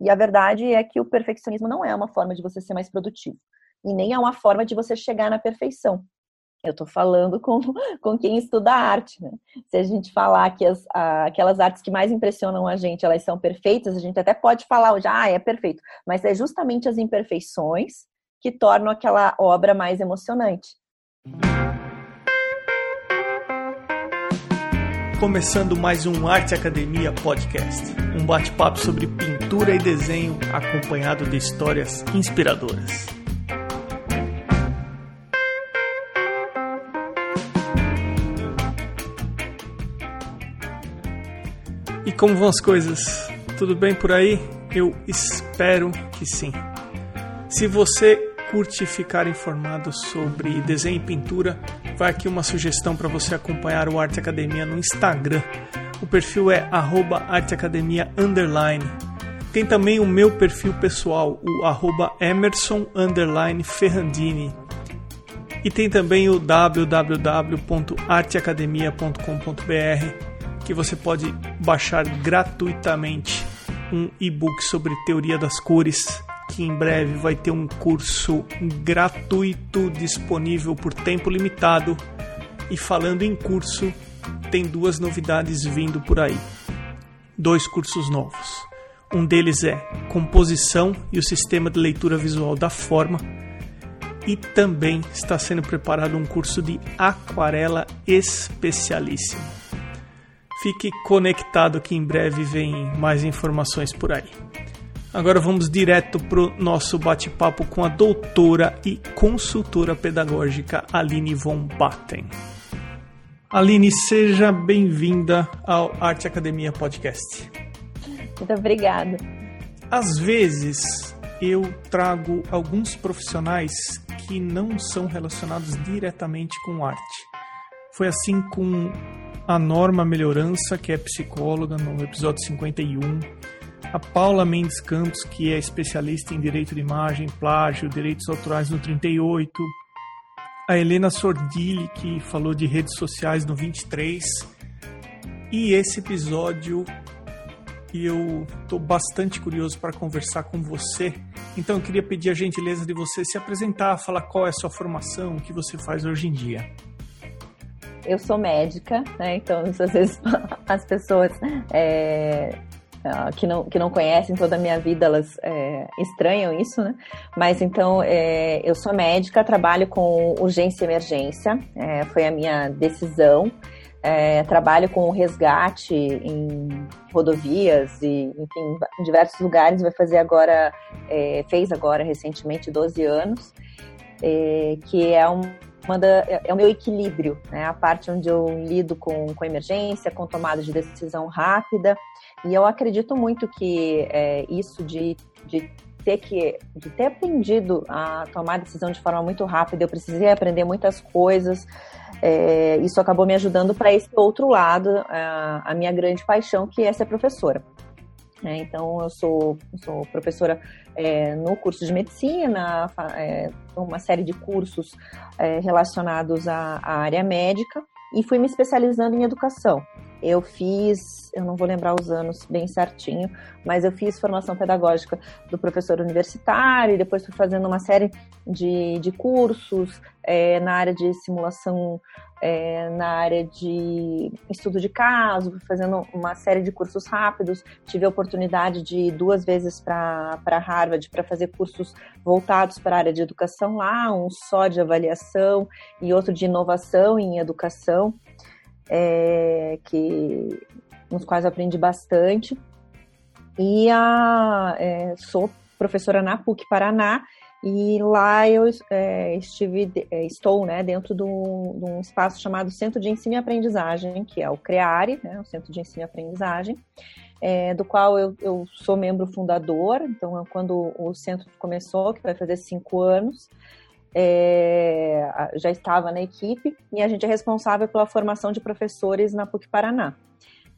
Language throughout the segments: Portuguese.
E a verdade é que o perfeccionismo não é uma forma de você ser mais produtivo. E nem é uma forma de você chegar na perfeição. Eu estou falando com, com quem estuda arte, né? Se a gente falar que as, a, aquelas artes que mais impressionam a gente, elas são perfeitas, a gente até pode falar hoje, ah, é perfeito. Mas é justamente as imperfeições que tornam aquela obra mais emocionante. Começando mais um Arte Academia Podcast, um bate-papo sobre pintura e desenho acompanhado de histórias inspiradoras. E como vão as coisas? Tudo bem por aí? Eu espero que sim. Se você curte ficar informado sobre desenho e pintura, vai aqui uma sugestão para você acompanhar o Arte Academia no Instagram. O perfil é @arteacademia Tem também o meu perfil pessoal, o arroba Emerson Ferrandini. E tem também o www.arteacademia.com.br que você pode baixar gratuitamente um e-book sobre teoria das cores, que em breve vai ter um curso gratuito disponível por tempo limitado. E falando em curso, tem duas novidades vindo por aí. Dois cursos novos. Um deles é Composição e o Sistema de Leitura Visual da Forma. E também está sendo preparado um curso de aquarela especialíssimo. Fique conectado que em breve vem mais informações por aí. Agora vamos direto para o nosso bate-papo com a doutora e consultora pedagógica Aline von Batten. Aline, seja bem-vinda ao Arte Academia Podcast. Muito obrigada. Às vezes eu trago alguns profissionais que não são relacionados diretamente com arte. Foi assim com a Norma Melhorança, que é psicóloga, no episódio 51, a Paula Mendes Campos, que é especialista em direito de imagem, plágio, direitos autorais no 38, a Helena Sordilli, que falou de redes sociais no 23, e esse episódio eu estou bastante curioso para conversar com você. Então eu queria pedir a gentileza de você se apresentar, falar qual é a sua formação, o que você faz hoje em dia eu sou médica, né? Então, às vezes as pessoas é, que, não, que não conhecem toda a minha vida, elas é, estranham isso, né? Mas então, é, eu sou médica, trabalho com urgência e emergência, é, foi a minha decisão. É, trabalho com resgate em rodovias e, enfim, em diversos lugares. Vai fazer agora, é, fez agora recentemente 12 anos, é, que é um da, é, é o meu equilíbrio, né? A parte onde eu lido com, com emergência, com tomada de decisão rápida. E eu acredito muito que é, isso de, de ter que de ter aprendido a tomar decisão de forma muito rápida, eu precisei aprender muitas coisas. É, isso acabou me ajudando para esse outro lado, a, a minha grande paixão, que é ser professora. É, então, eu sou, sou professora é, no curso de medicina, é, uma série de cursos é, relacionados à, à, área médica e fui me especializando em educação. Eu fiz, eu não vou lembrar os anos bem certinho, mas eu fiz formação pedagógica do professor universitário depois fui fazendo uma série de, de cursos é, na área de simulação é, na área de estudo de caso, fazendo uma série de cursos rápidos. Tive a oportunidade de ir duas vezes para Harvard para fazer cursos voltados para a área de educação lá, um só de avaliação e outro de inovação em educação, é, que, nos quais aprendi bastante. E a, é, sou professora na PUC Paraná e lá eu é, estive, é, estou né, dentro de um, espaço chamado Centro de Ensino e Aprendizagem, que é o CREARE, né, o Centro de Ensino e Aprendizagem, é, do qual eu, eu, sou membro fundador. Então, quando o centro começou, que vai fazer cinco anos, é, já estava na equipe e a gente é responsável pela formação de professores na PUC Paraná.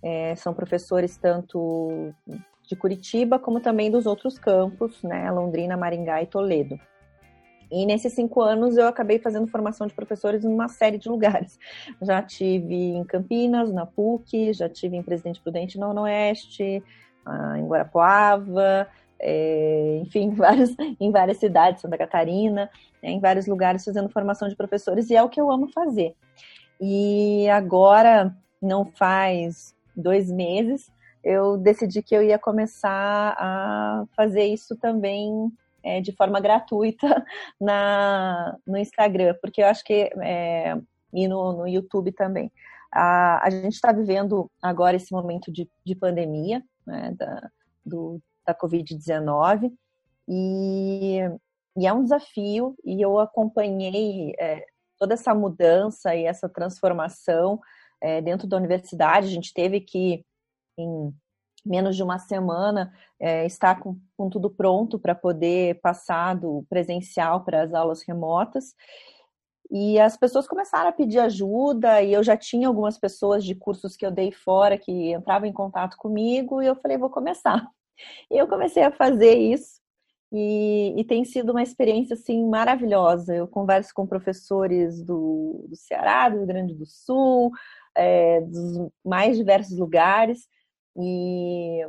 É, são professores tanto de Curitiba, como também dos outros campos, né, Londrina, Maringá e Toledo. E nesses cinco anos eu acabei fazendo formação de professores em uma série de lugares. Já tive em Campinas, na PUC, já tive em Presidente Prudente, no Oeste, ah, em Guarapuava, é, enfim, vários, em várias cidades, Santa Catarina, né, em vários lugares fazendo formação de professores, e é o que eu amo fazer. E agora, não faz dois meses, eu decidi que eu ia começar a fazer isso também é, de forma gratuita na, no Instagram, porque eu acho que. É, e no, no YouTube também. A, a gente está vivendo agora esse momento de, de pandemia, né, da, do, da Covid-19, e, e, é um desafio, e eu acompanhei é, toda essa mudança e essa transformação é, dentro da universidade. A gente teve que, em menos de uma semana, é, estar com, com tudo pronto para poder passar do presencial para as aulas remotas. E as pessoas começaram a pedir ajuda, e eu já tinha algumas pessoas de cursos que eu dei fora que entravam em contato comigo, e eu falei, vou começar. E eu comecei a fazer isso, e, e, tem sido uma experiência assim maravilhosa. Eu converso com professores do, do Ceará, do Rio Grande do Sul, é, dos mais diversos lugares, e,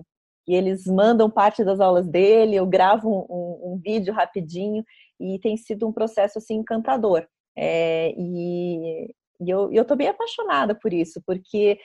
e, eles mandam parte das aulas dele. Eu gravo um, um, um vídeo rapidinho e tem sido um processo assim encantador. É, e, e eu, eu tô bem apaixonada por isso, porque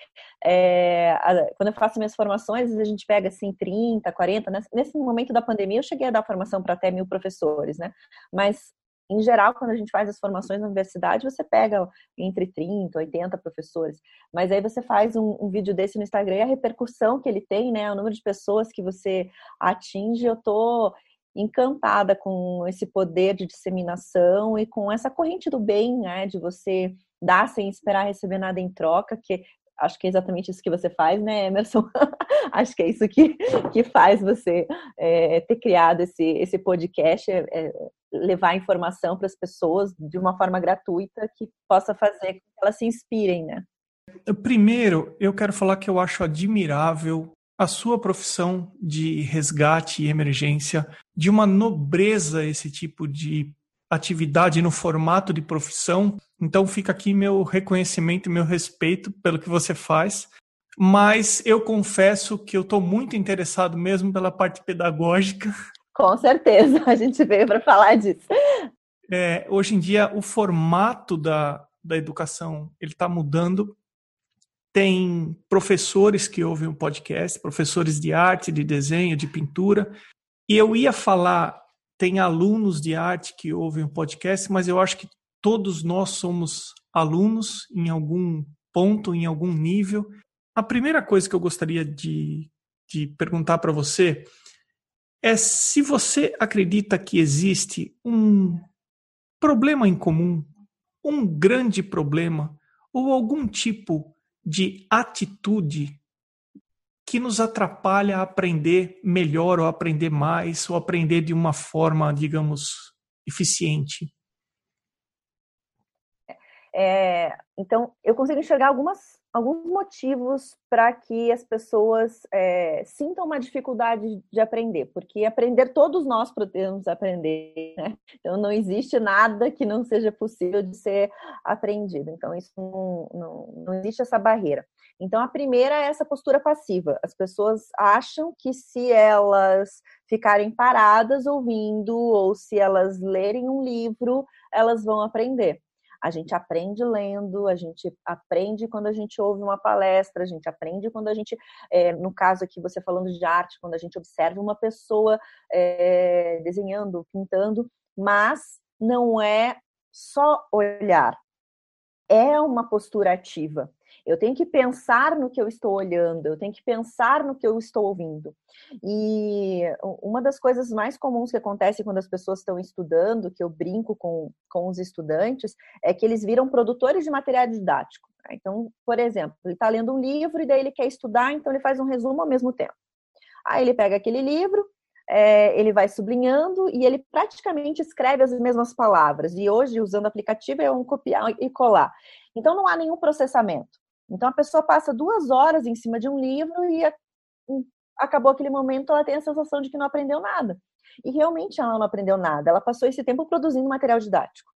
é, a, quando eu faço minhas formações, a gente pega assim 30, 40, né? nesse momento da pandemia eu cheguei a dar formação para até mil professores, né? Mas em geral, quando a gente faz as formações na universidade, você pega entre 30, 80 professores. Mas aí você faz um, um vídeo desse no Instagram e a repercussão que ele tem, né? O número de pessoas que você atinge, eu tô encantada com esse poder de disseminação e com essa corrente do bem, né? De você dar sem esperar receber nada em troca, que acho que é exatamente isso que você faz, né, Emerson? acho que é isso que, que faz você é, ter criado esse, esse podcast, é, é levar informação para as pessoas de uma forma gratuita que possa fazer com que elas se inspirem, né? Primeiro, eu quero falar que eu acho admirável a sua profissão de resgate e emergência, de uma nobreza esse tipo de atividade no formato de profissão. Então fica aqui meu reconhecimento e meu respeito pelo que você faz. Mas eu confesso que eu estou muito interessado mesmo pela parte pedagógica. Com certeza, a gente veio para falar disso. É, hoje em dia o formato da, da educação ele está mudando. Tem professores que ouvem o podcast, professores de arte, de desenho, de pintura. E eu ia falar tem alunos de arte que ouvem o podcast, mas eu acho que todos nós somos alunos em algum ponto, em algum nível. A primeira coisa que eu gostaria de, de perguntar para você é se você acredita que existe um problema em comum, um grande problema, ou algum tipo de atitude que nos atrapalha a aprender melhor, ou aprender mais, ou aprender de uma forma, digamos, eficiente? É, então, eu consigo enxergar algumas, alguns motivos para que as pessoas é, sintam uma dificuldade de aprender, porque aprender todos nós podemos aprender, né? Então, não existe nada que não seja possível de ser aprendido. Então, isso não, não, não existe essa barreira. Então, a primeira é essa postura passiva. As pessoas acham que se elas ficarem paradas ouvindo ou se elas lerem um livro, elas vão aprender. A gente aprende lendo, a gente aprende quando a gente ouve uma palestra, a gente aprende quando a gente, é, no caso aqui você falando de arte, quando a gente observa uma pessoa é, desenhando, pintando, mas não é só olhar, é uma postura ativa. Eu tenho que pensar no que eu estou olhando, eu tenho que pensar no que eu estou ouvindo. E uma das coisas mais comuns que acontece quando as pessoas estão estudando, que eu brinco com, com os estudantes, é que eles viram produtores de material didático. Né? Então, por exemplo, ele está lendo um livro e daí ele quer estudar, então ele faz um resumo ao mesmo tempo. Aí ele pega aquele livro, é, ele vai sublinhando e ele praticamente escreve as mesmas palavras. E hoje, usando aplicativo, é um copiar e colar. Então, não há nenhum processamento. Então a pessoa passa duas horas em cima de um livro e acabou aquele momento, ela tem a sensação de que não aprendeu nada. E realmente ela não aprendeu nada. Ela passou esse tempo produzindo material didático.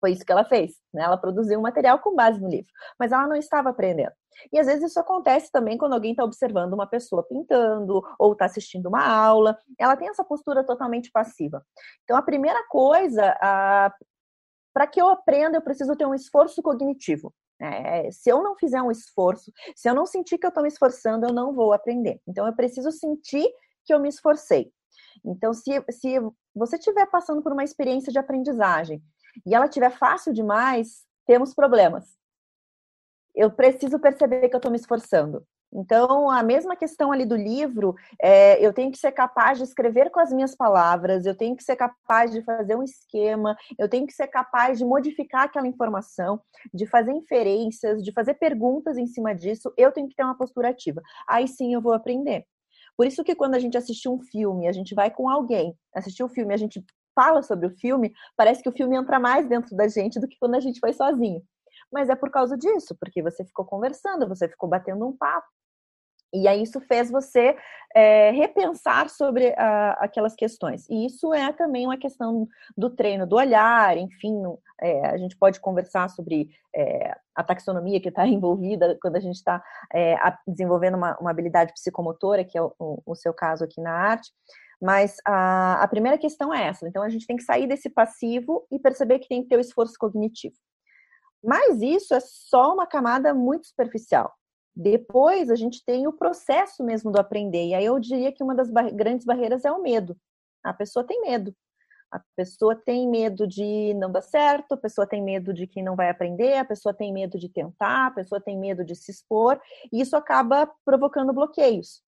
Foi isso que ela fez. Né? Ela produziu um material com base no livro, mas ela não estava aprendendo. E às vezes isso acontece também quando alguém está observando uma pessoa pintando ou está assistindo uma aula. Ela tem essa postura totalmente passiva. Então, a primeira coisa, para que eu aprenda, eu preciso ter um esforço cognitivo. É, se eu não fizer um esforço, se eu não sentir que eu estou me esforçando, eu não vou aprender. Então, eu preciso sentir que eu me esforcei. Então, se, se você estiver passando por uma experiência de aprendizagem e ela estiver fácil demais, temos problemas. Eu preciso perceber que eu estou me esforçando. Então, a mesma questão ali do livro, é, eu tenho que ser capaz de escrever com as minhas palavras, eu tenho que ser capaz de fazer um esquema, eu tenho que ser capaz de modificar aquela informação, de fazer inferências, de fazer perguntas em cima disso, eu tenho que ter uma postura ativa. Aí sim eu vou aprender. Por isso que quando a gente assiste um filme, a gente vai com alguém, assistir o um filme, a gente fala sobre o filme, parece que o filme entra mais dentro da gente do que quando a gente foi sozinho. Mas é por causa disso, porque você ficou conversando, você ficou batendo um papo. E aí isso fez você é, repensar sobre a, aquelas questões. E isso é também uma questão do treino do olhar, enfim, é, a gente pode conversar sobre é, a taxonomia que está envolvida quando a gente está é, desenvolvendo uma, uma, habilidade psicomotora, que é o, o, seu caso aqui na arte. Mas a, a primeira questão é essa. Então a gente tem que sair desse passivo e perceber que tem que ter o esforço cognitivo. Mas isso é só uma camada muito superficial. Depois a gente tem o processo mesmo do aprender. E aí eu diria que uma das bar grandes barreiras é o medo. A pessoa tem medo. A pessoa tem medo de não dar certo, a pessoa tem medo de que não vai aprender, a pessoa tem medo de tentar, a pessoa tem medo de se expor, e isso acaba provocando bloqueios.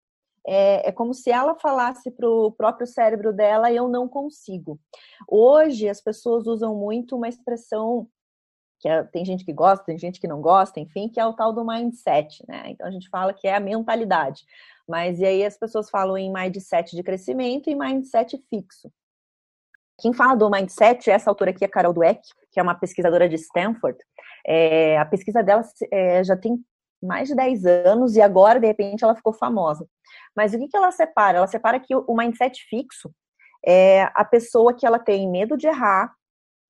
É, é como se ela falasse para o próprio cérebro dela: eu não consigo. Hoje as pessoas usam muito uma expressão que é, tem gente que gosta, tem gente que não gosta, enfim, que é o tal do mindset, né? Então a gente fala que é a mentalidade. Mas e aí as pessoas falam em mindset de crescimento e mindset fixo. Quem fala do mindset, essa autora aqui é a Carol Dweck, que é uma pesquisadora de Stanford. É, a pesquisa dela é, já tem mais de 10 anos e agora, de repente, ela ficou famosa. Mas o que, que ela separa? Ela separa que o mindset fixo é a pessoa que ela tem medo de errar,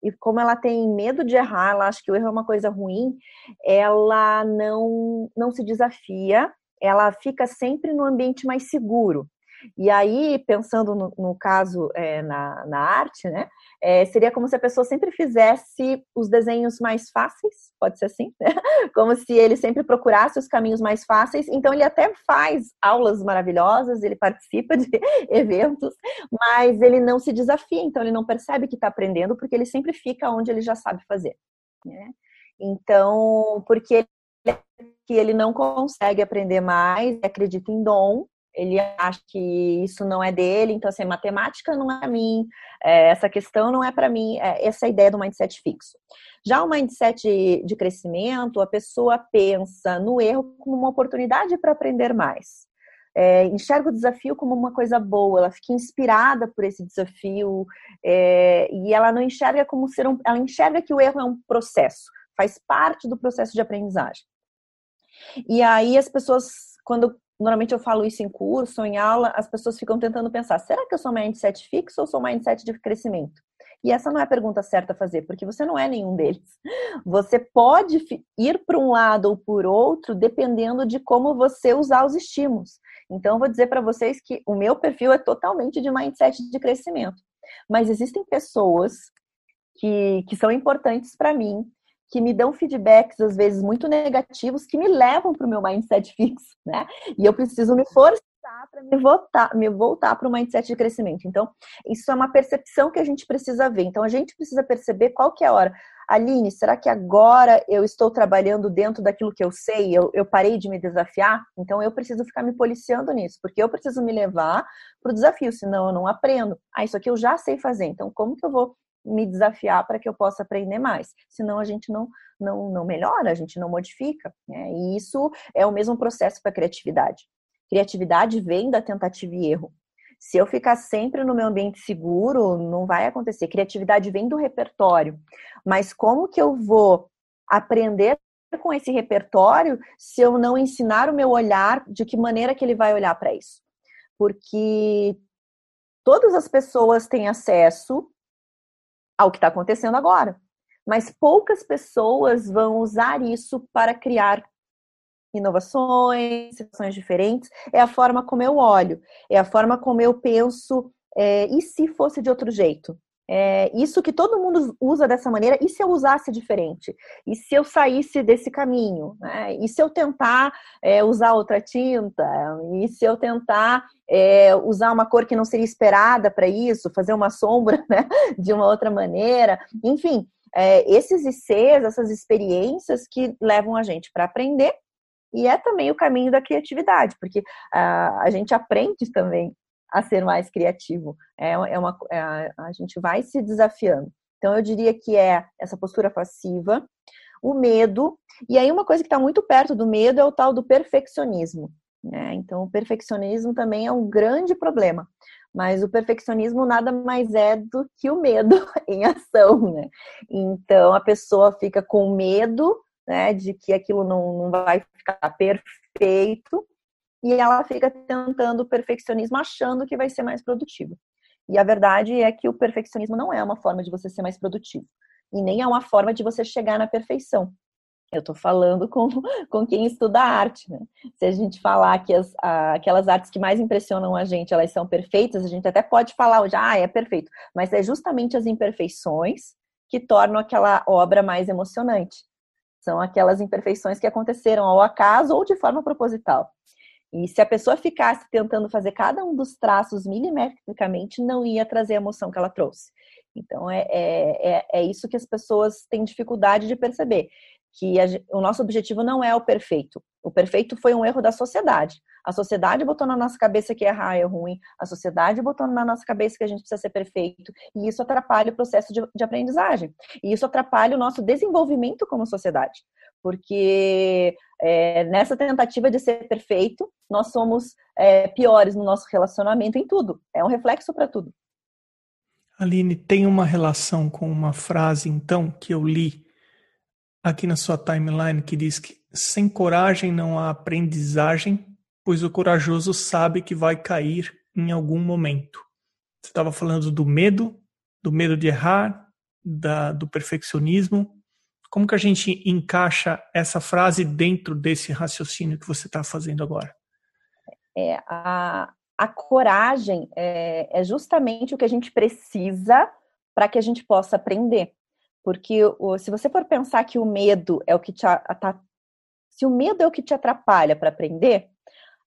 e como ela tem medo de errar, ela acha que o erro é uma coisa ruim, ela não, não se desafia, ela fica sempre no ambiente mais seguro. E aí, pensando no, no caso é, na, na arte, né, é, seria como se a pessoa sempre fizesse os desenhos mais fáceis, pode ser assim, né? como se ele sempre procurasse os caminhos mais fáceis. Então, ele até faz aulas maravilhosas, ele participa de eventos, mas ele não se desafia, então ele não percebe que está aprendendo, porque ele sempre fica onde ele já sabe fazer. Né? Então, porque ele, que ele não consegue aprender mais, acredita em dom, ele acha que isso não é dele, então assim, matemática não é para mim, é, essa questão não é para mim, é, essa é a ideia do mindset fixo. Já o mindset de, de crescimento, a pessoa pensa no erro como uma oportunidade para aprender mais. É, enxerga o desafio como uma coisa boa, ela fica inspirada por esse desafio é, e ela não enxerga como ser um, ela enxerga que o erro é um processo, faz parte do processo de aprendizagem. E aí as pessoas, quando normalmente eu falo isso em curso em aula, as pessoas ficam tentando pensar: será que eu sou mindset fixo ou sou mindset de crescimento? E essa não é a pergunta certa a fazer, porque você não é nenhum deles. Você pode ir para um lado ou por outro, dependendo de como você usar os estímulos. Então, eu vou dizer para vocês que o meu perfil é totalmente de mindset de crescimento. Mas existem pessoas que, que são importantes para mim, que me dão feedbacks, às vezes, muito negativos, que me levam para o meu mindset fixo, né? E eu preciso me forçar para me voltar, me voltar para o mindset de crescimento. Então, isso é uma percepção que a gente precisa ver. Então, a gente precisa perceber qual que é a hora. Aline, será que agora eu estou trabalhando dentro daquilo que eu sei? Eu, eu parei de me desafiar? Então, eu preciso ficar me policiando nisso, porque eu preciso me levar para o desafio, senão eu não aprendo. Ah, isso aqui eu já sei fazer, então como que eu vou me desafiar para que eu possa aprender mais. Senão a gente não, não, não melhora, a gente não modifica. Né? E isso é o mesmo processo para criatividade. Criatividade vem da tentativa e erro. Se eu ficar sempre no meu ambiente seguro, não vai acontecer. Criatividade vem do repertório. Mas como que eu vou aprender com esse repertório se eu não ensinar o meu olhar de que maneira que ele vai olhar para isso? Porque todas as pessoas têm acesso ao que está acontecendo agora. mas poucas pessoas vão usar isso para criar inovações, situações diferentes. É a forma como eu olho, é a forma como eu penso. É, e se fosse de outro jeito? É, isso que todo mundo usa dessa maneira, e se eu usasse diferente? E se eu saísse desse caminho? Né? E se eu tentar é, usar outra tinta? E se eu tentar é, usar uma cor que não seria esperada para isso? Fazer uma sombra né? de uma outra maneira? Enfim, é, esses ICs, essas experiências que levam a gente para aprender e é também o caminho da criatividade, porque a, a gente aprende também a ser mais criativo. É, é uma, é, a gente vai se desafiando. Então, eu diria que é essa postura passiva, o medo, e aí uma coisa que está muito perto do medo é o tal do perfeccionismo. Né? Então, o perfeccionismo também é um grande problema, mas o perfeccionismo nada mais é do que o medo em ação. Né? Então, a pessoa fica com medo né, de que aquilo não, não vai ficar perfeito, e ela fica tentando o perfeccionismo achando que vai ser mais produtivo. E a verdade é que o perfeccionismo não é uma forma de você ser mais produtivo. E nem é uma forma de você chegar na perfeição. Eu estou falando com, com quem estuda arte, né? Se a gente falar que as, a, aquelas artes que mais impressionam a gente, elas são perfeitas, a gente até pode falar hoje, ah, é perfeito. Mas é justamente as imperfeições que tornam aquela obra mais emocionante. São aquelas imperfeições que aconteceram ao acaso ou de forma proposital. E se a pessoa ficasse tentando fazer cada um dos traços milimetricamente, não ia trazer a emoção que ela trouxe. Então, é, é, é, é isso que as pessoas têm dificuldade de perceber que a, o nosso objetivo não é o perfeito. O perfeito foi um erro da sociedade. A sociedade botou na nossa cabeça que errar é ruim, a sociedade botou na nossa cabeça que a gente precisa ser perfeito, e isso atrapalha o processo de, de aprendizagem. E isso atrapalha o nosso desenvolvimento como sociedade. Porque é, nessa tentativa de ser perfeito, nós somos é, piores no nosso relacionamento em tudo. É um reflexo para tudo. Aline, tem uma relação com uma frase, então, que eu li aqui na sua timeline que diz que sem coragem não há aprendizagem, pois o corajoso sabe que vai cair em algum momento. Você estava falando do medo, do medo de errar, da, do perfeccionismo. Como que a gente encaixa essa frase dentro desse raciocínio que você está fazendo agora? É, a, a coragem é, é justamente o que a gente precisa para que a gente possa aprender. Porque se você for pensar que o medo é o que te tá, se o medo é o que te atrapalha para aprender,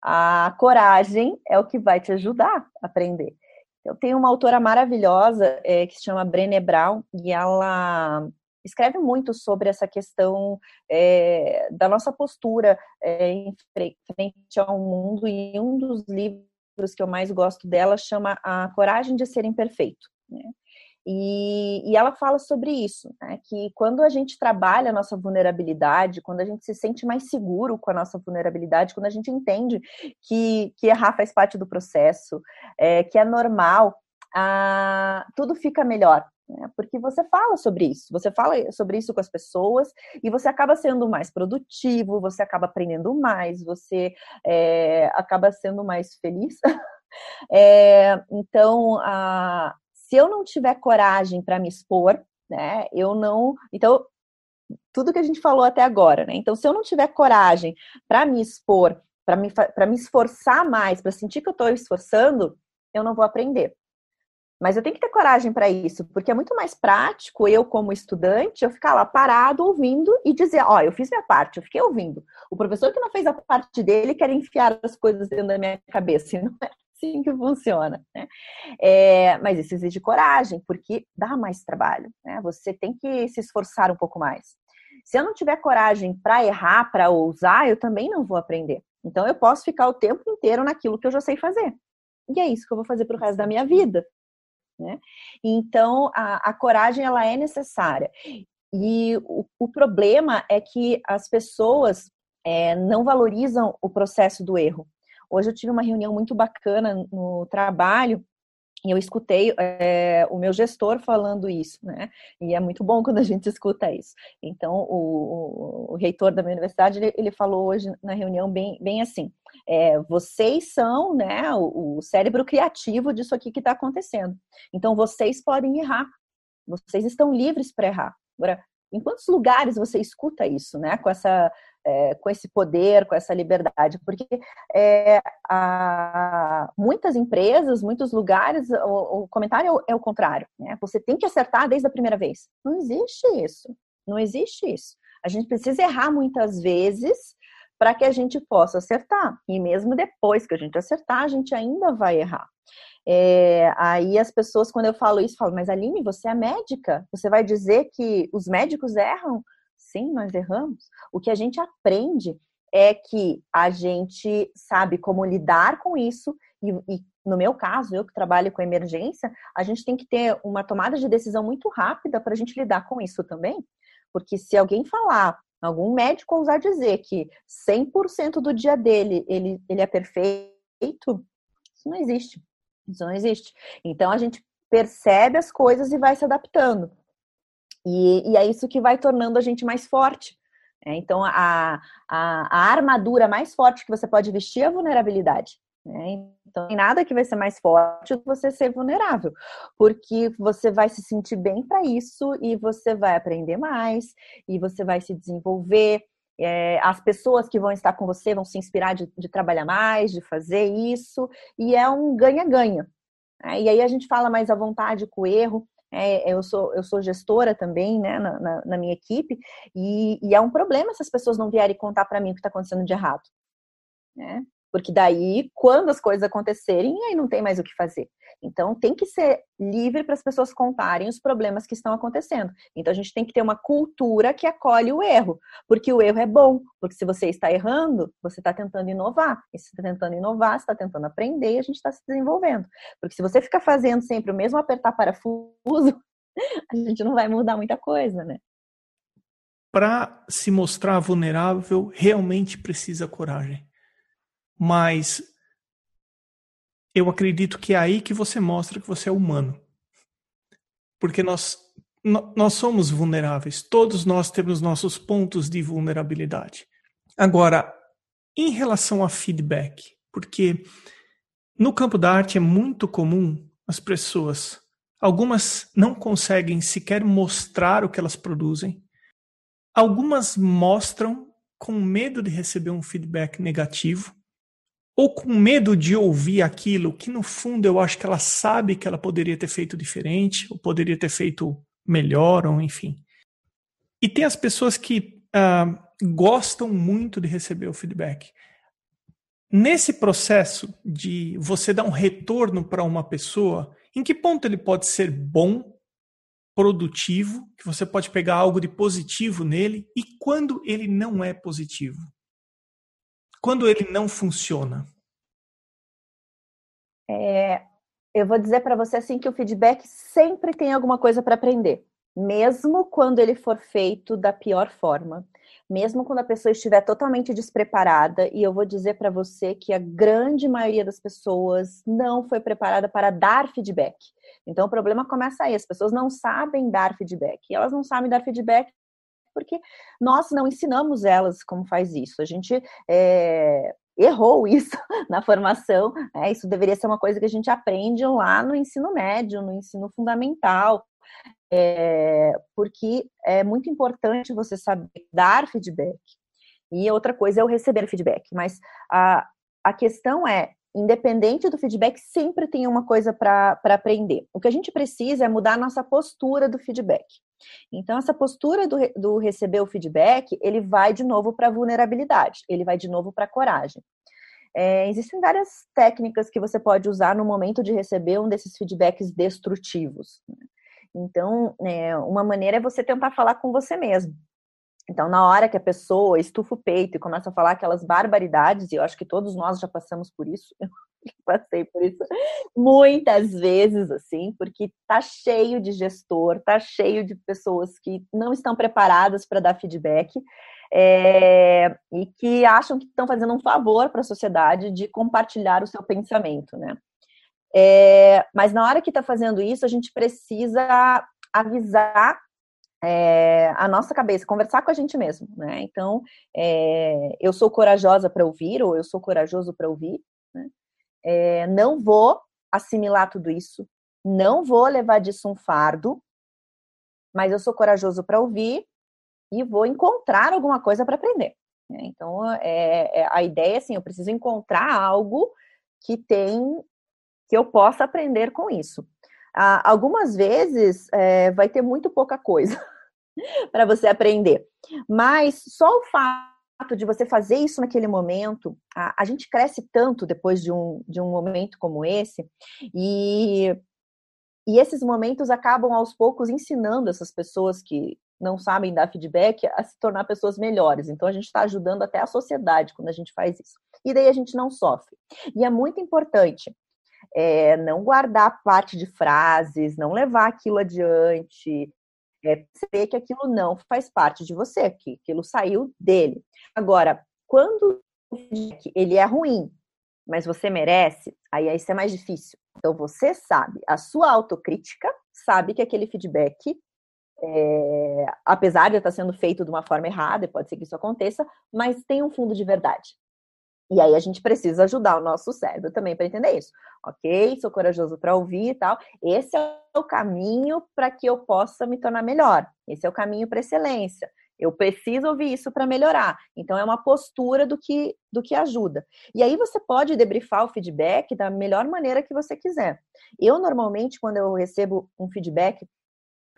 a coragem é o que vai te ajudar a aprender. Eu tenho uma autora maravilhosa é, que se chama Brené Brown e ela escreve muito sobre essa questão é, da nossa postura é, em frente ao mundo e um dos livros que eu mais gosto dela chama A Coragem de Ser Imperfeito. Né? E, e, ela fala sobre isso, né? que quando a gente trabalha a nossa vulnerabilidade, quando a gente se sente mais seguro com a nossa vulnerabilidade, quando a gente entende que, que errar faz parte do processo, é, que é normal, a, tudo fica melhor. Né? Porque você fala sobre isso, você fala sobre isso com as pessoas e você acaba sendo mais produtivo, você acaba aprendendo mais, você é, acaba sendo mais feliz. é, então, a, se eu não tiver coragem para me expor, né, eu não. Então, tudo que a gente falou até agora, né? Então, se eu não tiver coragem para me expor, para me, me esforçar mais, para sentir que eu estou esforçando, eu não vou aprender. Mas eu tenho que ter coragem para isso, porque é muito mais prático eu, como estudante, eu ficar lá parado ouvindo e dizer: Ó, oh, eu fiz minha parte, eu fiquei ouvindo. O professor que não fez a parte dele quer enfiar as coisas dentro da minha cabeça, e não é assim que funciona. Né? É, mas isso exige coragem, porque dá mais trabalho. Né? Você tem que se esforçar um pouco mais. Se eu não tiver coragem para errar, para ousar, eu também não vou aprender. Então eu posso ficar o tempo inteiro naquilo que eu já sei fazer. E é isso que eu vou fazer para o resto da minha vida. Né? Então a, a coragem ela é necessária. E o, o problema é que as pessoas é, não valorizam o processo do erro. Hoje eu tive uma reunião muito bacana no trabalho e eu escutei é, o meu gestor falando isso, né? E é muito bom quando a gente escuta isso. Então, o, o, o reitor da minha universidade, ele, ele, falou hoje na reunião bem, bem assim, é, vocês são né, o, o cérebro criativo disso aqui que está acontecendo. Então, vocês podem errar. Vocês estão livres para errar. Agora, em quantos lugares você escuta isso, né? Com essa é, com esse poder, com essa liberdade, porque é, a, muitas empresas, muitos lugares, o, o comentário é o, é o, contrário, né? Você tem que acertar desde a primeira vez. Não existe isso, não existe isso. A gente precisa errar muitas vezes para que a gente possa acertar. E mesmo depois que a gente acertar, a gente ainda vai errar. É, aí as pessoas, quando eu falo isso, falam, mas Aline, você é médica, você vai dizer que os médicos erram? Sim, nós erramos. O que a gente aprende é que a gente sabe como lidar com isso, e, e, no meu caso, eu que trabalho com emergência, a gente tem que ter uma tomada de decisão muito rápida para a gente lidar com isso também. Porque se alguém falar, algum médico ousar dizer que 100% do dia dele ele, ele é perfeito, isso não existe. Isso não existe. Então a gente percebe as coisas e vai se adaptando. E, e é isso que vai tornando a gente mais forte. É, então, a, a, a, armadura mais forte que você pode vestir é a vulnerabilidade. Né? Então, tem nada que vai ser mais forte do que você ser vulnerável, porque você vai se sentir bem para isso e você vai aprender mais e você vai se desenvolver. É, as pessoas que vão estar com você vão se inspirar de, de trabalhar mais, de fazer isso, e é um ganha-ganha. É, e aí a gente fala mais à vontade com o erro. É, eu, sou, eu sou gestora também, né, na, na, na minha equipe, e, e, é um problema se as pessoas não vierem contar para mim o que está acontecendo de errado. Né? Porque daí, quando as coisas acontecerem, aí não tem mais o que fazer. Então, tem que ser livre para as pessoas contarem os problemas que estão acontecendo. Então, a gente tem que ter uma cultura que acolhe o erro, porque o erro é bom. Porque se você está errando, você está tentando inovar. E se está tentando inovar, você está tentando aprender e a gente está se desenvolvendo. Porque se você ficar fazendo sempre o mesmo apertar parafuso, a gente não vai mudar muita coisa, né? Para se mostrar vulnerável, realmente precisa coragem. Mas eu acredito que é aí que você mostra que você é humano. Porque nós, nós somos vulneráveis, todos nós temos nossos pontos de vulnerabilidade. Agora, em relação a feedback, porque no campo da arte é muito comum as pessoas, algumas não conseguem sequer mostrar o que elas produzem, algumas mostram com medo de receber um feedback negativo, ou com medo de ouvir aquilo que no fundo eu acho que ela sabe que ela poderia ter feito diferente, ou poderia ter feito melhor, ou enfim. E tem as pessoas que uh, gostam muito de receber o feedback. Nesse processo de você dar um retorno para uma pessoa, em que ponto ele pode ser bom, produtivo, que você pode pegar algo de positivo nele, e quando ele não é positivo? Quando ele não funciona? É, eu vou dizer para você assim que o feedback sempre tem alguma coisa para aprender, mesmo quando ele for feito da pior forma, mesmo quando a pessoa estiver totalmente despreparada. E eu vou dizer para você que a grande maioria das pessoas não foi preparada para dar feedback. Então o problema começa aí, as pessoas não sabem dar feedback. E elas não sabem dar feedback porque nós não ensinamos elas como faz isso. A gente é, errou isso na formação. Né? Isso deveria ser uma coisa que a gente aprende lá no ensino médio, no ensino fundamental. É, porque é muito importante você saber dar feedback. E outra coisa é o receber feedback. Mas a, a questão é independente do feedback, sempre tem uma coisa para aprender. O que a gente precisa é mudar a nossa postura do feedback. Então, essa postura do, do receber o feedback, ele vai de novo para a vulnerabilidade, ele vai de novo para a coragem. É, existem várias técnicas que você pode usar no momento de receber um desses feedbacks destrutivos. Né? Então, é, uma maneira é você tentar falar com você mesmo. Então, na hora que a pessoa estufa o peito e começa a falar aquelas barbaridades, e eu acho que todos nós já passamos por isso, eu passei por isso muitas vezes, assim, porque tá cheio de gestor, tá cheio de pessoas que não estão preparadas para dar feedback é, e que acham que estão fazendo um favor para a sociedade de compartilhar o seu pensamento, né? É, mas na hora que está fazendo isso, a gente precisa avisar é, a nossa cabeça, conversar com a gente mesmo, né? Então, é, eu sou corajosa para ouvir, ou eu sou corajoso para ouvir, né? é, não vou assimilar tudo isso, não vou levar disso um fardo, mas eu sou corajoso para ouvir e vou encontrar alguma coisa para aprender. Né? Então, é, é, a ideia é assim, eu preciso encontrar algo que tem que eu possa aprender com isso. Ah, algumas vezes é, vai ter muito pouca coisa para você aprender, mas só o fato de você fazer isso naquele momento, a, a, gente cresce tanto depois de um, de um momento como esse, e, e esses momentos acabam aos poucos ensinando essas pessoas que não sabem dar feedback a se tornar pessoas melhores. Então a gente está ajudando até a sociedade quando a gente faz isso. E daí a gente não sofre. E é muito importante é, não guardar parte de frases, não levar aquilo adiante, é, perceber que aquilo não faz parte de você, que aquilo saiu dele. Agora, quando ele é ruim, mas você merece, aí isso é mais difícil. Então você sabe, a sua autocrítica sabe que aquele feedback é, apesar de estar sendo feito de uma forma errada, e pode ser que isso aconteça, mas tem um fundo de verdade. E aí a gente precisa ajudar o nosso cérebro também para entender isso. Ok, sou corajoso para ouvir e tal. Esse é o caminho para que eu possa me tornar melhor. Esse é o caminho para excelência. Eu preciso ouvir isso para melhorar. Então é uma postura do que do que ajuda. E aí você pode debriefar o feedback da melhor maneira que você quiser. Eu normalmente quando eu recebo um feedback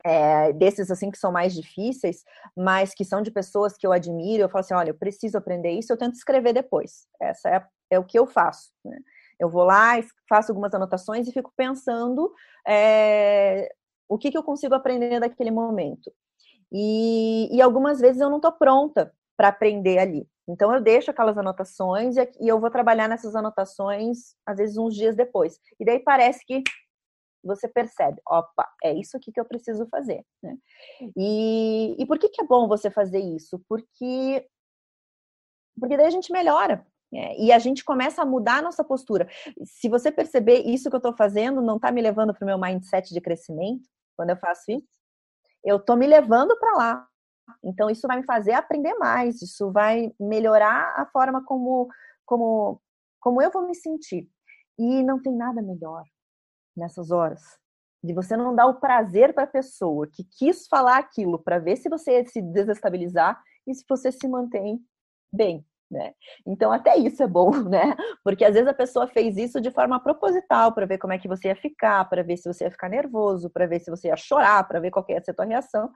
é, desses assim que são mais difíceis, mas que são de pessoas que eu admiro, eu falo assim, olha, eu preciso aprender isso, eu tento escrever depois. Essa é, é o que eu faço. Né? Eu vou lá, faço algumas anotações e fico pensando é, o que, que eu consigo aprender daquele momento. E, e algumas vezes eu não estou pronta para aprender ali. Então eu deixo aquelas anotações e, e eu vou trabalhar nessas anotações, às vezes uns dias depois. E daí parece que você percebe, opa, é isso aqui que eu preciso fazer. Né? E, e por que, que é bom você fazer isso? Porque, porque daí a gente melhora. Né? E a gente começa a mudar a nossa postura. Se você perceber isso que eu estou fazendo não está me levando para o meu mindset de crescimento, quando eu faço isso, eu estou me levando para lá. Então, isso vai me fazer aprender mais, isso vai melhorar a forma como, como, como eu vou me sentir. E não tem nada melhor nessas horas. De você não dar o prazer para a pessoa que quis falar aquilo para ver se você se desestabilizar e se você se mantém bem. Né? Então até isso é bom, né? Porque às vezes a pessoa fez isso de forma proposital para ver como é que você ia ficar, para ver se você ia ficar nervoso, para ver se você ia chorar, para ver qual ia ser a tua reação.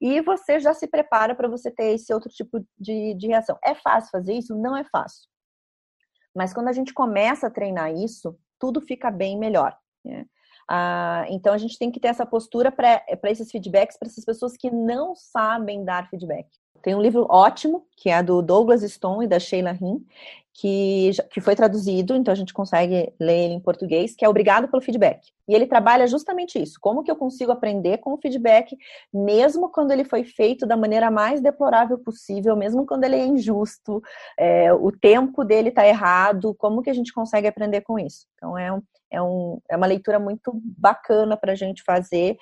E você já se prepara para você ter esse outro tipo de, de reação. É fácil fazer isso? Não é fácil. Mas quando a gente começa a treinar isso, tudo fica bem melhor. Né? Ah, então a gente tem que ter essa postura para esses feedbacks, para essas pessoas que não sabem dar feedback. Tem um livro ótimo, que é do Douglas Stone e da Sheila Rin, que, que foi traduzido, então a gente consegue ler ele em português, que é Obrigado pelo Feedback. E ele trabalha justamente isso: como que eu consigo aprender com o feedback, mesmo quando ele foi feito da maneira mais deplorável possível, mesmo quando ele é injusto, é, o tempo dele está errado, como que a gente consegue aprender com isso? Então é, um, é, um, é uma leitura muito bacana para a gente fazer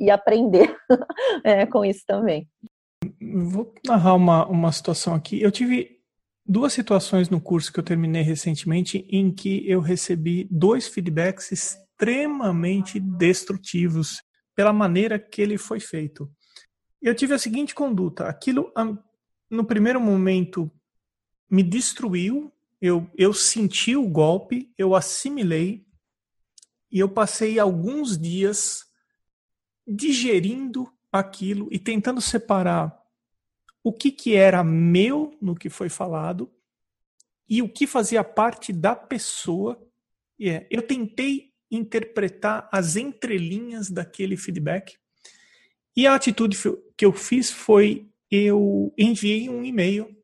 e aprender é, com isso também. Vou narrar uma, uma situação aqui. Eu tive duas situações no curso que eu terminei recentemente em que eu recebi dois feedbacks extremamente destrutivos pela maneira que ele foi feito. Eu tive a seguinte conduta: aquilo, no primeiro momento, me destruiu, eu, eu senti o golpe, eu assimilei, e eu passei alguns dias digerindo aquilo e tentando separar o que, que era meu no que foi falado e o que fazia parte da pessoa. Yeah. Eu tentei interpretar as entrelinhas daquele feedback e a atitude que eu fiz foi eu enviei um e-mail.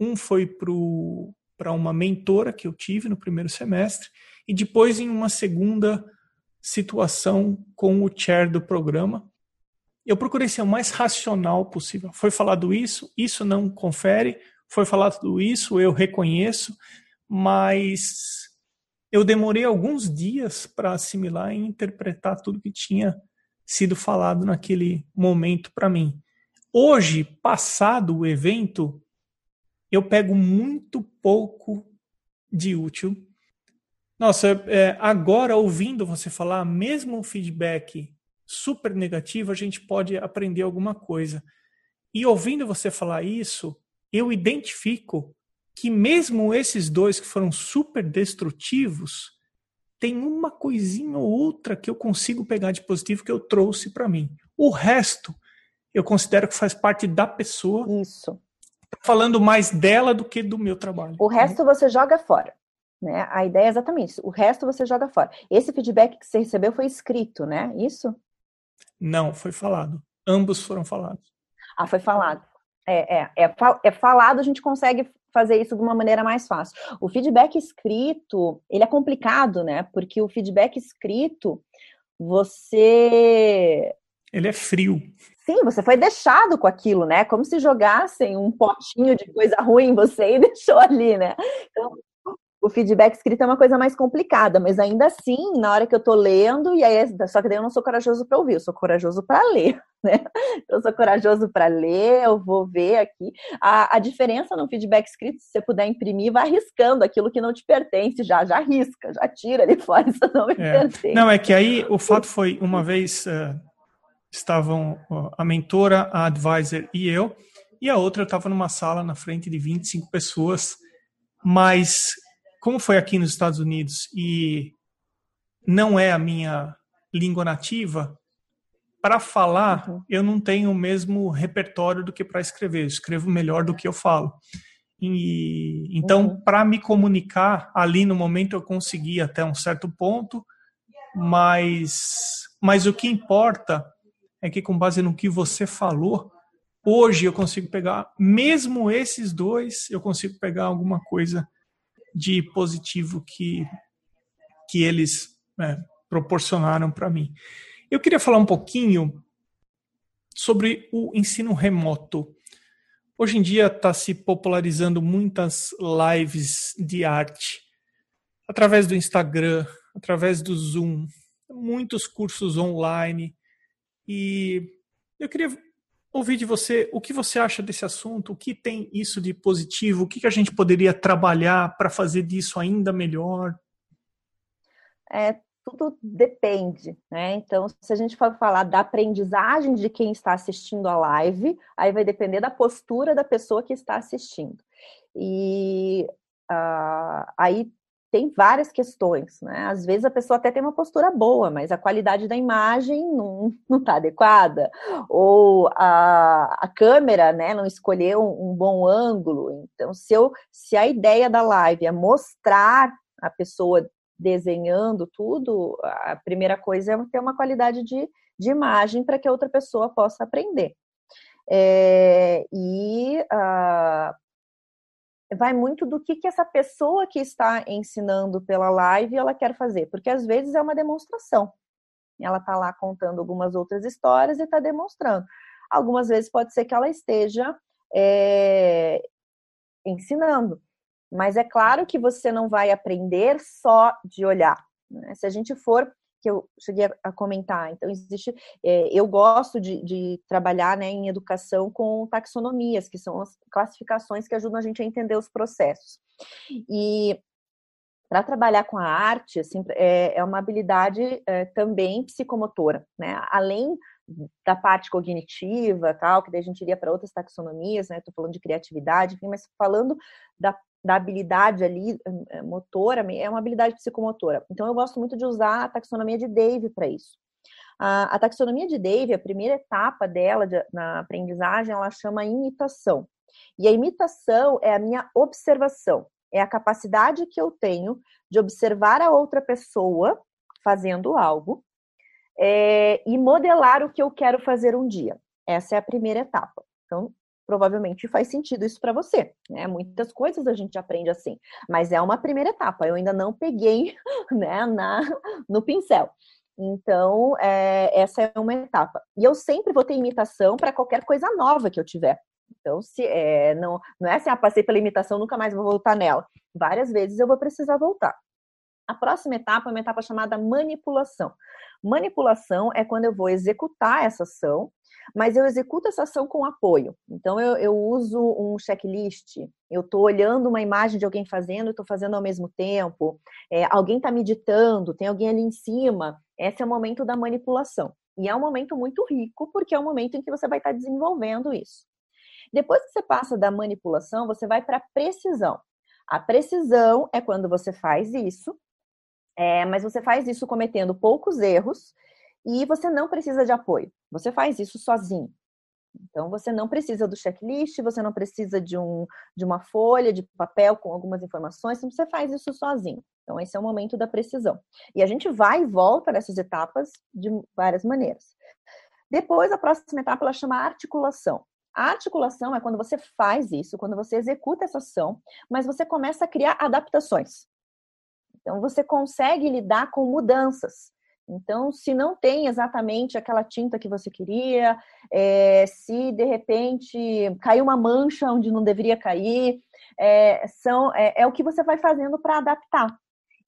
Um foi para uma mentora que eu tive no primeiro semestre e depois em uma segunda situação com o chair do programa eu procurei ser o mais racional possível. Foi falado isso, isso não confere, foi falado isso, eu reconheço, mas eu demorei alguns dias para assimilar e interpretar tudo que tinha sido falado naquele momento para mim. Hoje, passado o evento, eu pego muito pouco de útil. Nossa, é, agora ouvindo você falar, mesmo o feedback super negativa, a gente pode aprender alguma coisa. E ouvindo você falar isso, eu identifico que mesmo esses dois que foram super destrutivos, tem uma coisinha ou outra que eu consigo pegar de positivo que eu trouxe para mim. O resto eu considero que faz parte da pessoa. Isso. Falando mais dela do que do meu trabalho. O resto você joga fora. Né? A ideia é exatamente isso. O resto você joga fora. Esse feedback que você recebeu foi escrito, né? Isso? Não, foi falado. Ambos foram falados. Ah, foi falado. É, é, é, é falado, a gente consegue fazer isso de uma maneira mais fácil. O feedback escrito, ele é complicado, né? Porque o feedback escrito, você. Ele é frio. Sim, você foi deixado com aquilo, né? Como se jogassem um potinho de coisa ruim em você e deixou ali, né? Então, o feedback escrito é uma coisa mais complicada, mas ainda assim, na hora que eu tô lendo, e aí, só que daí eu não sou corajoso para ouvir, eu sou corajoso para ler, né? Eu sou corajoso para ler, eu vou ver aqui. A, a diferença no feedback escrito, se você puder imprimir, vai arriscando aquilo que não te pertence, já, já risca, já tira ali fora, isso não me é. pertence. Não, é que aí o fato foi, uma vez uh, estavam uh, a mentora, a advisor e eu, e a outra estava numa sala na frente de 25 pessoas, mas como foi aqui nos Estados Unidos e não é a minha língua nativa, para falar uhum. eu não tenho o mesmo repertório do que para escrever. Eu escrevo melhor do que eu falo. E, então, uhum. para me comunicar ali no momento eu consegui até um certo ponto, mas, mas o que importa é que com base no que você falou, hoje eu consigo pegar, mesmo esses dois, eu consigo pegar alguma coisa de positivo que, que eles é, proporcionaram para mim. Eu queria falar um pouquinho sobre o ensino remoto. Hoje em dia está se popularizando muitas lives de arte através do Instagram, através do Zoom, muitos cursos online. E eu queria ouvir de você o que você acha desse assunto, o que tem isso de positivo, o que, que a gente poderia trabalhar para fazer disso ainda melhor. É, tudo depende, né? Então, se a gente for falar da aprendizagem de quem está assistindo a live, aí vai depender da postura da pessoa que está assistindo. E uh, aí tem várias questões, né? Às vezes a pessoa até tem uma postura boa, mas a qualidade da imagem não está adequada, ou a, a câmera, né, não escolheu um, um, bom ângulo. Então, se, eu, se a ideia da live é mostrar a pessoa desenhando tudo, a primeira coisa é ter uma qualidade de, de imagem para que a outra pessoa possa aprender. É, e uh, vai muito do que, que essa pessoa que está ensinando pela live ela quer fazer, porque às vezes é uma demonstração. Ela está lá contando algumas outras histórias e está demonstrando. Algumas vezes pode ser que ela esteja é, ensinando, mas é claro que você não vai aprender só de olhar. Né? Se a gente for que eu cheguei a comentar. Então, existe. É, eu gosto de, de trabalhar né, em educação com taxonomias, que são as classificações que ajudam a gente a entender os processos. E para trabalhar com a arte, assim, é, é uma habilidade é, também psicomotora, né? Além da parte cognitiva, tal, que daí a gente iria para outras taxonomias, né? Estou falando de criatividade, enfim, mas falando da da habilidade ali eh, motora é uma habilidade psicomotora. Então eu gosto muito de usar a taxonomia de Dave para isso. A, a, taxonomia de Dave, a primeira etapa dela de, na aprendizagem, ela chama imitação. E a imitação é a minha observação, é a capacidade que eu tenho de observar a outra pessoa fazendo algo é, e modelar o que eu quero fazer um dia. Essa é a primeira etapa. Então, provavelmente faz sentido isso para você. Né? Muitas coisas a gente aprende assim, mas é uma primeira etapa. Eu ainda não peguei né, na, no pincel. Então, é, essa é uma etapa. E eu sempre vou ter imitação para qualquer coisa nova que eu tiver. Então, se é, não, não é assim, ah, passei pela imitação, nunca mais vou voltar nela. Várias vezes eu vou precisar voltar. A próxima etapa é uma etapa chamada manipulação. Manipulação é quando eu vou executar essa ação mas eu executo essa ação com apoio. Então, eu, eu uso um checklist, eu estou olhando uma imagem de alguém fazendo, estou fazendo ao mesmo tempo, é, alguém está meditando, tem alguém ali em cima. Esse é o momento da manipulação. E é um momento muito rico, porque é um momento em que você vai estar desenvolvendo isso. Depois que você passa da manipulação, você vai para a precisão. A precisão é quando você faz isso, é, mas você faz isso cometendo poucos erros e você não precisa de apoio. Você faz isso sozinho. Então, você não precisa do checklist, você não precisa de, um, de uma folha de papel com algumas informações, você faz isso sozinho. Então, esse é o momento da precisão. E a gente vai e volta nessas etapas de várias maneiras. Depois, a próxima etapa ela chama articulação. A articulação é quando você faz isso, quando você executa essa ação, mas você começa a criar adaptações. Então, você consegue lidar com mudanças. Então, se não tem exatamente aquela tinta que você queria, é, se de repente caiu uma mancha onde não deveria cair, é, são, é, é o que você vai fazendo para adaptar.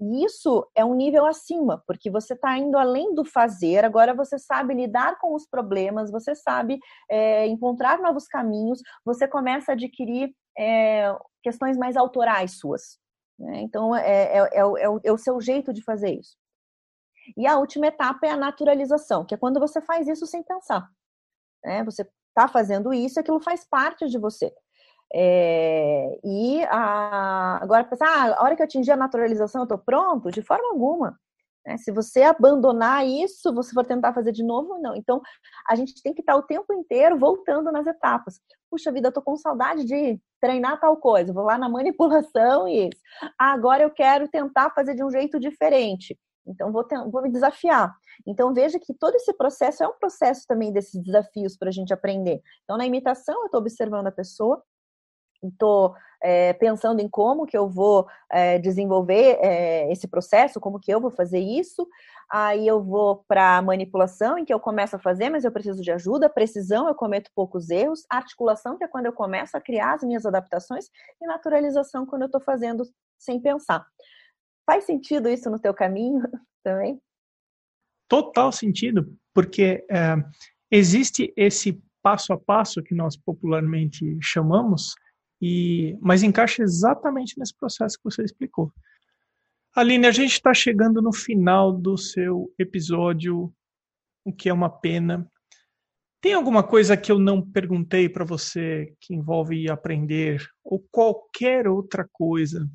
E isso é um nível acima, porque você está indo além do fazer, agora você sabe lidar com os problemas, você sabe é, encontrar novos caminhos, você começa a adquirir é, questões mais autorais suas. Né? Então, é, é, é, é o seu jeito de fazer isso. E a última etapa é a naturalização, que é quando você faz isso sem pensar. Né? Você está fazendo isso, aquilo faz parte de você. É, e a, agora pensar, ah, a hora que eu atingir a naturalização, eu estou pronto? De forma alguma. Né? Se você abandonar isso, você for tentar fazer de novo, não. Então, a gente tem que estar o tempo inteiro voltando nas etapas. Puxa vida, eu tô com saudade de treinar tal coisa, vou lá na manipulação e isso. Ah, agora eu quero tentar fazer de um jeito diferente. Então, vou, ter, vou me desafiar. Então, veja que todo esse processo é um processo também desses desafios para a gente aprender. Então, na imitação, eu estou observando a pessoa, estou é, pensando em como que eu vou é, desenvolver é, esse processo, como que eu vou fazer isso. Aí eu vou para manipulação, em que eu começo a fazer, mas eu preciso de ajuda. Precisão, eu cometo poucos erros. Articulação, que é quando eu começo a criar as minhas adaptações. E naturalização, quando eu estou fazendo sem pensar. Faz sentido isso no teu caminho também? Total sentido, porque é, existe esse passo a passo que nós popularmente chamamos, e mas encaixa exatamente nesse processo que você explicou. Aline, a gente está chegando no final do seu episódio, o que é uma pena. Tem alguma coisa que eu não perguntei para você que envolve aprender ou qualquer outra coisa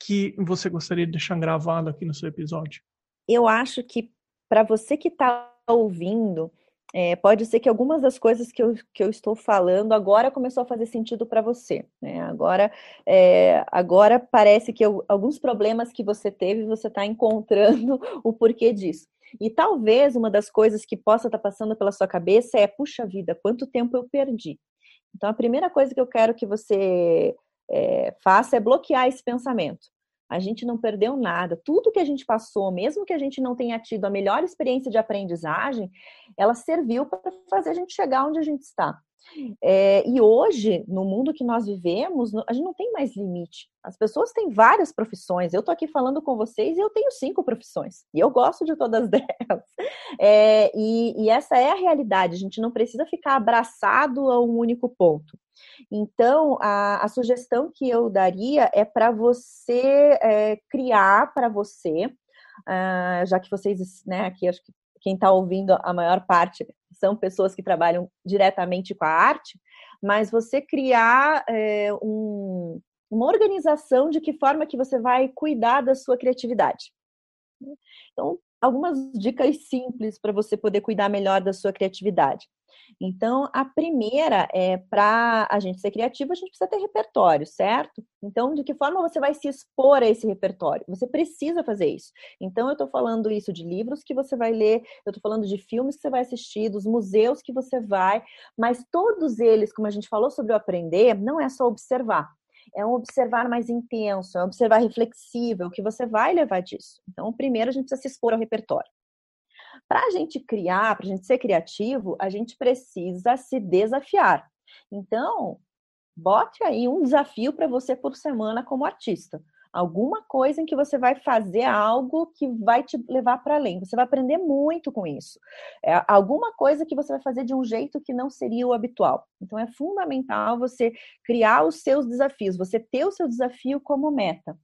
que você gostaria de deixar gravado aqui no seu episódio? Eu acho que para você que está ouvindo, é, pode ser que algumas das coisas que eu, que eu estou falando agora começou a fazer sentido para você. Né? Agora, é, agora parece que eu, alguns problemas que você teve, você está encontrando o porquê disso. E talvez uma das coisas que possa estar tá passando pela sua cabeça é: puxa vida, quanto tempo eu perdi? Então, a primeira coisa que eu quero que você é, faça é bloquear esse pensamento. A gente não perdeu nada. Tudo que a gente passou, mesmo que a gente não tenha tido a melhor experiência de aprendizagem, ela serviu para fazer a gente chegar onde a gente está. É, e hoje, no mundo que nós vivemos, a gente não tem mais limite. As pessoas têm várias profissões. Eu estou aqui falando com vocês e eu tenho cinco profissões. E eu gosto de todas delas. É, e, e essa é a realidade. A gente não precisa ficar abraçado a um único ponto. Então, a, a sugestão que eu daria é para você é, criar para você, uh, já que vocês, né, aqui acho que quem está ouvindo a maior parte são pessoas que trabalham diretamente com a arte, mas você criar é, um, uma organização de que forma que você vai cuidar da sua criatividade. Então, algumas dicas simples para você poder cuidar melhor da sua criatividade. Então, a primeira é para a gente ser criativo, a gente precisa ter repertório, certo? Então, de que forma você vai se expor a esse repertório? Você precisa fazer isso. Então, eu estou falando isso de livros que você vai ler, eu estou falando de filmes que você vai assistir, dos museus que você vai, mas todos eles, como a gente falou sobre o aprender, não é só observar é um observar mais intenso, é um observar reflexível, que você vai levar disso. Então, primeiro a gente precisa se expor ao repertório. Para a gente criar, para a gente ser criativo, a gente precisa se desafiar. Então, bote aí um desafio para você por semana como artista. Alguma coisa em que você vai fazer algo que vai te levar para além. Você vai aprender muito com isso. É alguma coisa que você vai fazer de um jeito que não seria o habitual. Então é fundamental você criar os seus desafios, você ter o seu desafio como meta.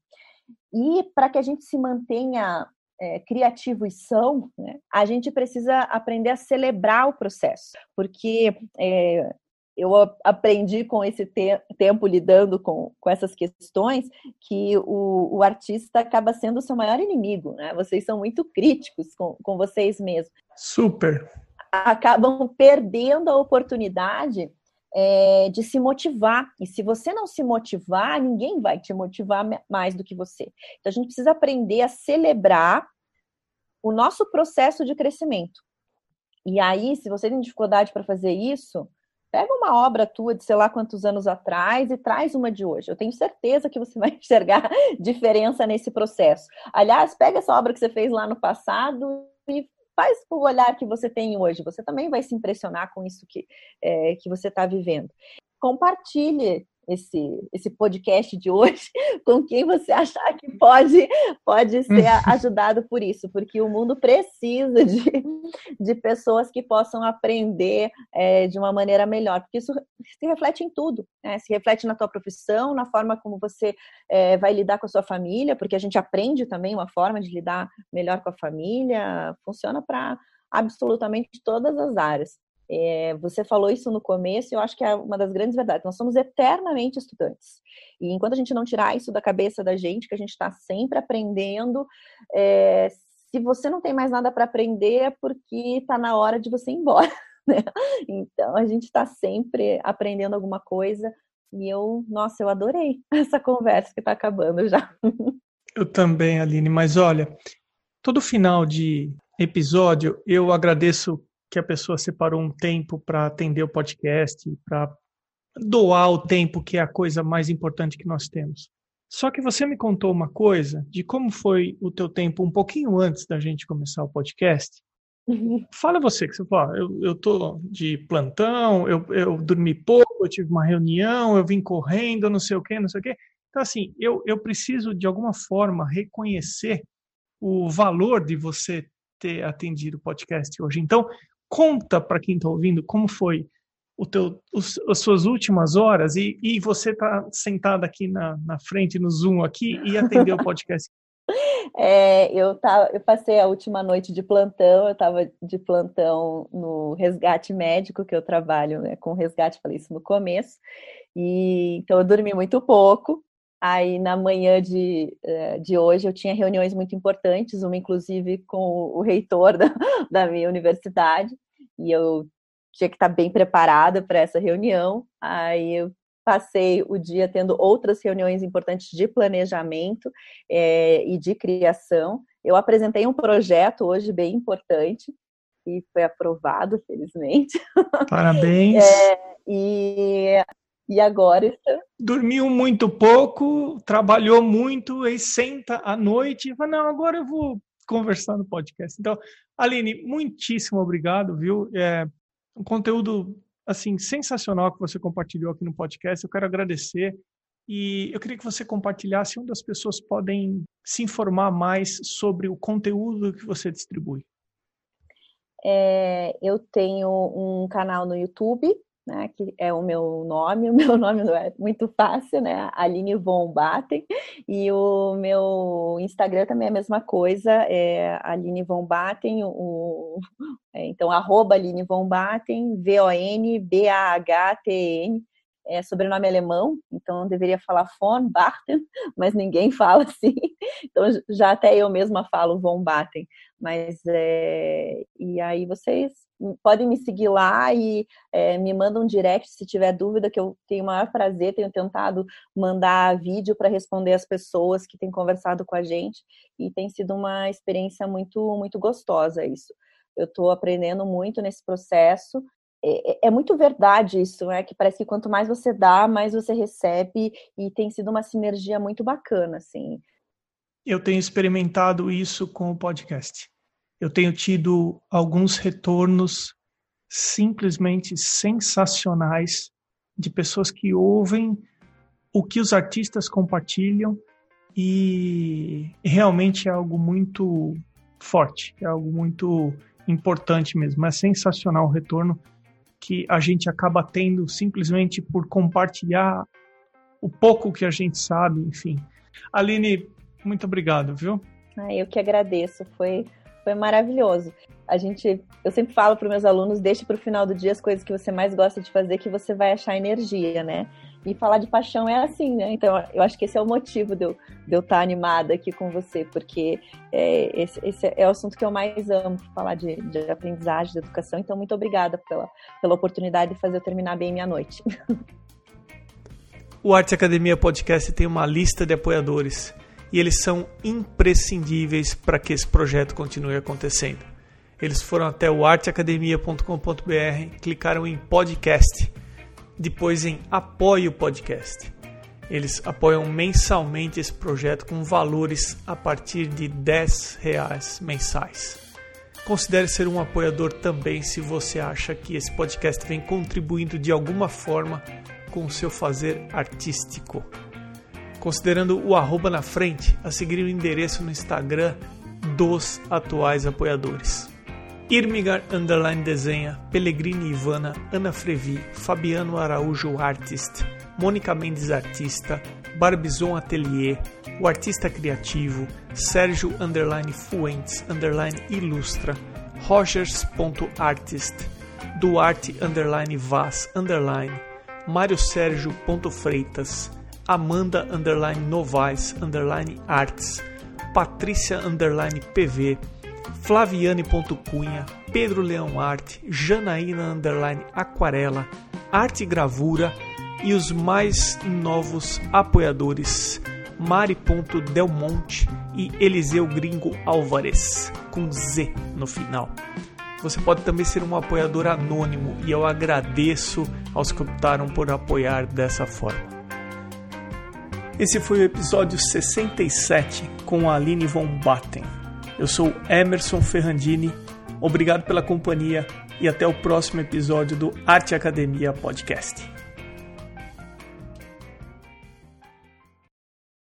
E para que a gente se mantenha é, criativos são, né, a gente precisa aprender a celebrar o processo, porque é, eu aprendi com esse te tempo lidando com, com essas questões que o, o, artista acaba sendo o seu maior inimigo, né? Vocês são muito críticos com, com vocês mesmos. Super. Acabam perdendo a oportunidade é, de se motivar. E se você não se motivar, ninguém vai te motivar mais do que você. Então a gente precisa aprender a celebrar o nosso processo de crescimento. E aí, se você tem dificuldade para fazer isso, pega uma obra tua de sei lá quantos anos atrás e traz uma de hoje. Eu tenho certeza que você vai enxergar diferença nesse processo. Aliás, pega essa obra que você fez lá no passado e faz o olhar que você tem hoje. Você também vai se impressionar com isso que, é, que você está vivendo. Compartilhe esse, esse podcast de hoje com quem você achar que pode, pode ser ajudado por isso, porque o mundo precisa de, de pessoas que possam aprender é, de uma maneira melhor, porque isso se reflete em tudo, né? se reflete na tua profissão, na forma como você é, vai lidar com a sua família, porque a gente aprende também uma forma de lidar melhor com a família, funciona para absolutamente todas as áreas. É, você falou isso no começo, e eu acho que é uma das grandes verdades. Nós somos eternamente estudantes. E enquanto a gente não tirar isso da cabeça da gente, que a gente está sempre aprendendo, é, se você não tem mais nada para aprender, é porque está na hora de você ir embora. Né? Então, a gente está sempre aprendendo alguma coisa. E eu, nossa, eu adorei essa conversa que está acabando já. Eu também, Aline. Mas olha, todo final de episódio eu agradeço que a pessoa separou um tempo para atender o podcast, para doar o tempo, que é a coisa mais importante que nós temos. Só que você me contou uma coisa de como foi o teu tempo um pouquinho antes da gente começar o podcast. Uhum. Fala você, que você fala, eu, eu tô de plantão, eu, eu dormi pouco, eu tive uma reunião, eu vim correndo, não sei o quê, não sei o quê. Então, assim, eu, eu preciso, de alguma forma, reconhecer o valor de você ter atendido o podcast hoje. Então, conta para quem está ouvindo como foi o teu, os, as suas últimas horas e, e você está sentado aqui na, na frente, no Zoom aqui, e atendeu o podcast. É, eu, tava, eu passei a última noite de plantão, eu estava de plantão no resgate médico, que eu trabalho né, com resgate, falei isso no começo, e então eu dormi muito pouco, Aí na manhã de, eh, de hoje eu tinha reuniões muito importantes, uma inclusive com o reitor da, da minha universidade, e eu tinha que estar bem preparada para essa reunião. Aí eu passei o dia tendo outras reuniões importantes de planejamento é, e de criação. Eu apresentei um projeto hoje bem importante e foi aprovado, felizmente. Parabéns. É, e e agora está. Dormiu muito pouco, trabalhou muito, e senta à noite e fala: não, agora eu vou conversar no podcast. Então, Aline, muitíssimo obrigado, viu? É um conteúdo assim sensacional que você compartilhou aqui no podcast. Eu quero agradecer e eu queria que você compartilhasse onde as pessoas podem se informar mais sobre o conteúdo que você distribui. É, eu tenho um canal no YouTube né, que é o meu nome, o meu nome não é muito fácil, né, Aline Von Baten, e o meu Instagram também é a mesma coisa, é Aline Von Baten, o, é, então, arroba Aline Von Baten, V-O-N-B-A-H-T-N, é sobrenome alemão, então deveria falar von Baten, mas ninguém fala assim, então já até eu mesma falo von Baten, mas é, e aí vocês podem me seguir lá e é, me mandam um direct se tiver dúvida, que eu tenho o maior prazer, tenho tentado mandar vídeo para responder as pessoas que têm conversado com a gente e tem sido uma experiência muito, muito gostosa isso. Eu estou aprendendo muito nesse processo. É, é, é, muito verdade isso, né? Que parece que quanto mais você dá, mais você recebe e tem sido uma sinergia muito bacana, assim. Eu tenho experimentado isso com o podcast eu tenho tido alguns retornos simplesmente sensacionais de pessoas que ouvem o que os artistas compartilham e realmente é algo muito forte, é algo muito importante mesmo. É sensacional o retorno que a gente acaba tendo simplesmente por compartilhar o pouco que a gente sabe, enfim. Aline, muito obrigado, viu? Ah, eu que agradeço, foi, foi maravilhoso. A gente, eu sempre falo para meus alunos, deixe para o final do dia as coisas que você mais gosta de fazer, que você vai achar energia, né? E falar de paixão é assim, né? Então, eu acho que esse é o motivo de eu, de eu estar animada aqui com você, porque é, esse, esse, é o assunto que eu mais amo, falar de, de aprendizagem, de educação. Então, muito obrigada pela, pela oportunidade de fazer eu terminar bem minha noite. O Arte Academia Podcast tem uma lista de apoiadores e eles são imprescindíveis para que esse projeto continue acontecendo. Eles foram até o arteacademia.com.br, clicaram em podcast depois em apoie o podcast. Eles apoiam mensalmente esse projeto com valores a partir de 10 reais mensais. Considere ser um apoiador também se você acha que esse podcast vem contribuindo de alguma forma com o seu fazer artístico. Considerando o arroba na frente, a seguir o endereço no Instagram dos atuais apoiadores. Irmigar Underline Desenha, Pellegrini Ivana, Ana Frevi, Fabiano Araújo Artist, Mônica Mendes Artista, Barbizon Atelier, o Artista Criativo, Sérgio Underline Fuentes Underline Ilustra, Rogers.artist, Duarte Underline Vaz Underline, Mário Sérgio Freitas, Amanda Underline Novaes Underline Arts, Patrícia Underline PV, Flaviane.cunha, Pedro Leão Arte, Janaína Underline Aquarela, Arte Gravura e os mais novos apoiadores Mari.delmonte e Eliseu Gringo Álvares, com Z no final. Você pode também ser um apoiador anônimo e eu agradeço aos que optaram por apoiar dessa forma. Esse foi o episódio 67 com a Aline von Batten. Eu sou Emerson Ferrandini, obrigado pela companhia e até o próximo episódio do Arte Academia Podcast.